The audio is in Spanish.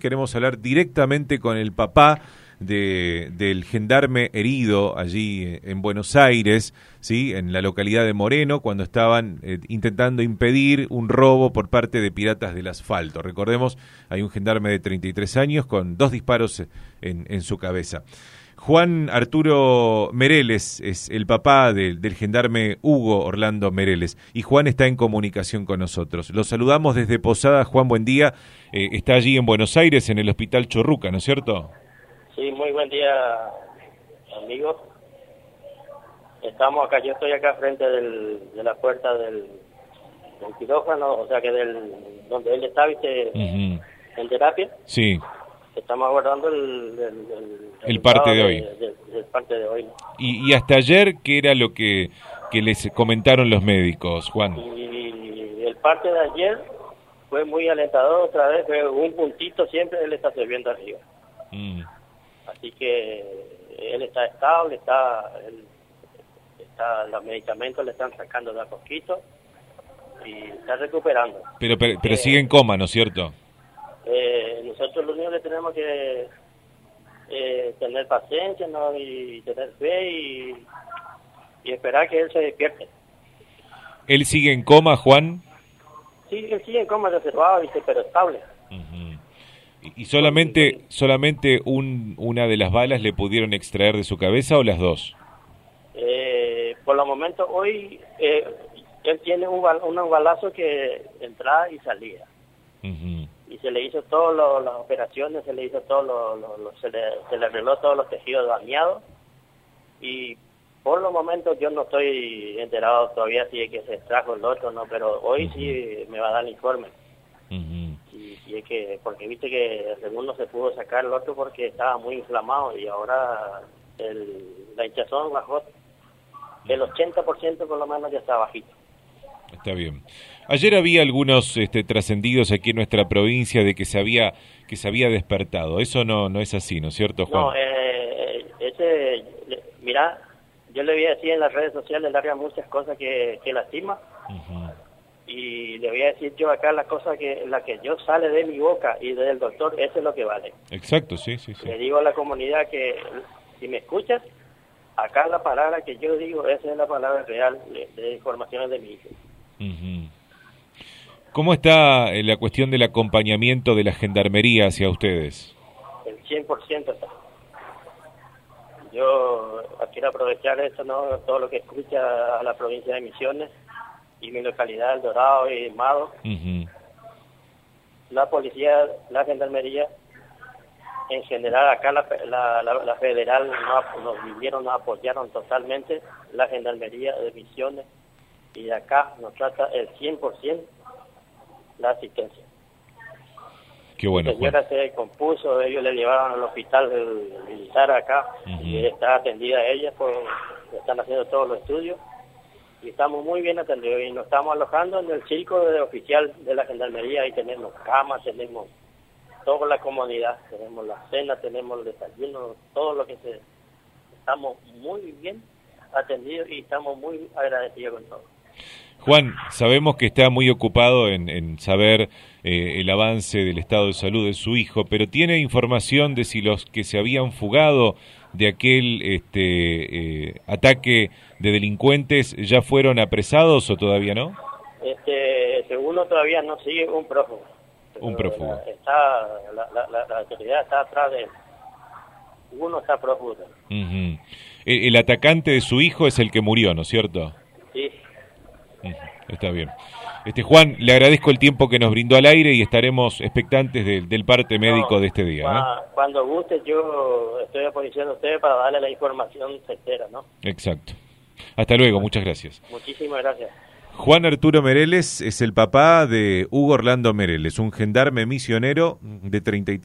Queremos hablar directamente con el papá de, del gendarme herido allí eh, en Buenos Aires, ¿sí? en la localidad de Moreno, cuando estaban eh, intentando impedir un robo por parte de piratas del asfalto. Recordemos, hay un gendarme de 33 años con dos disparos en, en su cabeza. Juan Arturo Mereles es el papá del gendarme Hugo Orlando Mereles y Juan está en comunicación con nosotros. Lo saludamos desde Posada. Juan, buen día. Eh, está allí en Buenos Aires, en el Hospital Chorruca, ¿no es cierto? Sí, muy buen día, amigos. Estamos acá, yo estoy acá frente de la puerta del, quirófano, o sea que del donde él está, ¿viste? En terapia. Sí estamos aguardando el, el, parte de, hoy. parte de hoy. ¿Y, hasta ayer qué era lo que, que les comentaron los médicos, Juan? Y el parte de ayer fue muy alentador otra vez, fue un puntito siempre él está sirviendo arriba. Mm. Así que él está estable, está, está los medicamentos le están sacando de a poquito y está recuperando. Pero, pero, pero sigue en coma, ¿no es cierto? Nosotros lo único que tenemos que eh, tener paciencia ¿no? y tener fe y, esperar que él se despierte. ¿Él sigue en coma, Juan? Sí, él sigue en coma reservado, pero estable. ¿Y solamente, solamente un, una de las balas le pudieron extraer de su cabeza o las dos? Eh, por los momentos, hoy eh, él tiene un, un balazo que entraba y salía y se le hizo todas las operaciones, se le hizo todo lo, se, le, se le arregló todos los tejidos dañados y por los momentos yo no estoy enterado todavía si es que se extrajo el otro no, pero hoy sí me va a dar el informe. y, es que, porque viste que el segundo se pudo sacar el otro porque estaba muy inflamado y ahora el, la hinchazón bajó. El 80% por lo menos ya está bajito. Está bien. Ayer había algunos este, trascendidos aquí en nuestra provincia de que se había que se había despertado. Eso no no es así, ¿no es cierto, Juan? No, eh, ese, mira, yo le voy a decir en las redes sociales, le haría muchas cosas que, que lastima. Y le voy a decir yo acá la cosa que la que yo sale de mi boca y del doctor, eso es lo que vale. Exacto, sí, sí, sí. Le digo a la comunidad que si me escuchas, acá la palabra que yo digo, esa es la palabra real de, informaciones de mi hijo. ¿Cómo está eh, la cuestión del acompañamiento de la gendarmería hacia ustedes? El 100% está. Yo quiero aprovechar esto, ¿no? todo lo que escucha a la provincia de Misiones y mi localidad, El Dorado y Mado. La policía, la gendarmería, en general acá la, la, federal nos vinieron, nos apoyaron totalmente, la gendarmería de Misiones, y acá nos trata el 100% la asistencia. Qué bueno. La señora se compuso, ellos le llevaron al hospital militar acá y está atendida ella, por, están haciendo todos los estudios y estamos muy bien atendidos y nos estamos alojando en el circo de oficial de la gendarmería y tenemos camas, tenemos toda la comodidad, tenemos la cena, tenemos el desayuno, todo lo que se... Estamos muy bien atendidos y estamos muy agradecidos con todo. Juan, sabemos que está muy ocupado en, saber eh, el avance del estado de salud de su hijo, pero ¿tiene información de si los que se habían fugado de aquel este, eh, ataque de delincuentes ya fueron apresados o todavía no? Este, según todavía no sigue un prófugo. Un prófugo. Está, la, autoridad está atrás de él. Uno está prófugo. el atacante de su hijo es el que murió, ¿no es cierto? Está bien. Este Juan, le agradezco el tiempo que nos brindó al aire y estaremos expectantes del parte médico de este día. ¿eh? Cuando guste, yo estoy a posición de ustedes para darle la información certera, ¿no? Exacto. Hasta luego, muchas gracias. Muchísimas gracias. Juan Arturo Mereles es el papá de Hugo Orlando Mereles, un gendarme misionero de 33